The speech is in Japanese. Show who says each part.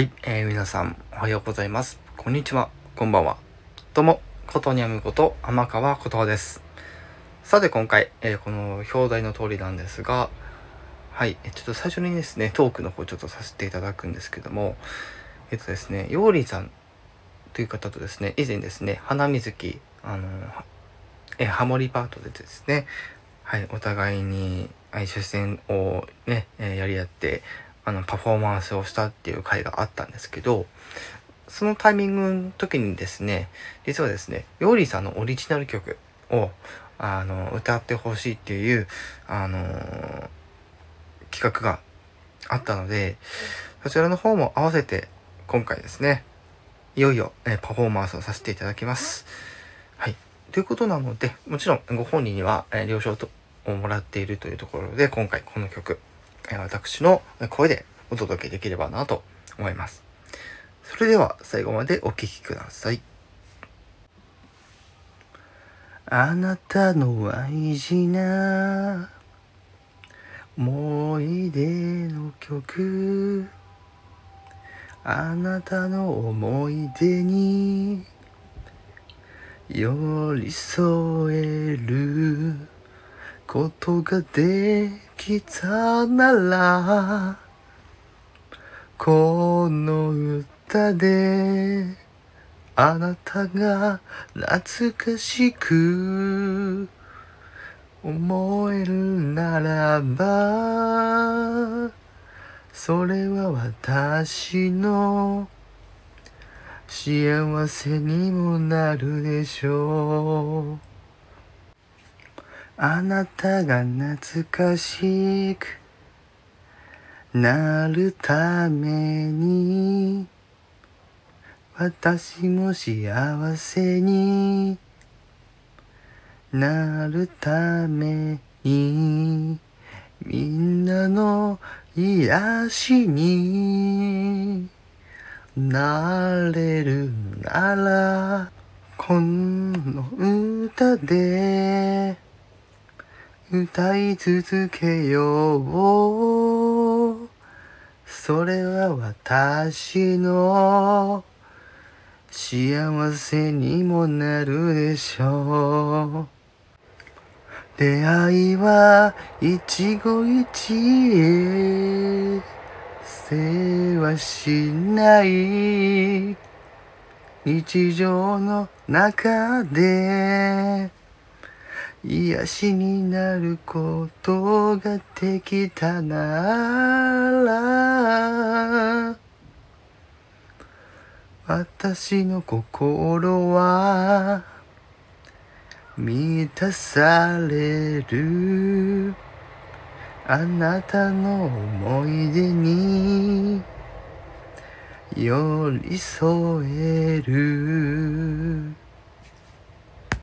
Speaker 1: はい、えー、皆さんおはようございます。こんにちは、こんばんは。どうも、ことにゃむこと天川ことです。さて今回、えーこの表題の通りなんですが、はい、ちょっと最初にですね、トークの方ちょっとさせていただくんですけども、えっとですね、ヨーリさんという方とですね、以前ですね、花水木、あの、えーハモリパートでですね、はい、お互いにはい出戦をね、えーやり合って、あの、パフォーマンスをしたっていう回があったんですけど、そのタイミングの時にですね、実はですね、ヨーリーさんのオリジナル曲を、あの、歌ってほしいっていう、あのー企画があったので、そちらの方も合わせて、今回ですね、いよいよ、えパフォーマンスをさせていただきます。はい。ということなので、もちろんご本人には、え了承とをもらっているというところで、今回この曲、私の声でお届けできればなと思います。それでは最後までお聴きください。あなたの大事な思い出の曲あなたの思い出に寄り添えることができたならこの歌であなたが懐かしく思えるならばそれは私の幸せにもなるでしょう。あなたが懐かしくなるために私も幸せになるためにみんなの癒しになれるならこの歌で。歌い続けよう。それは私の幸せにもなるでしょう。出会いは一期一会せはしない日常の中で。癒しになる。ことができたなら私の心は満たされる。あなたの思い出に寄り添える。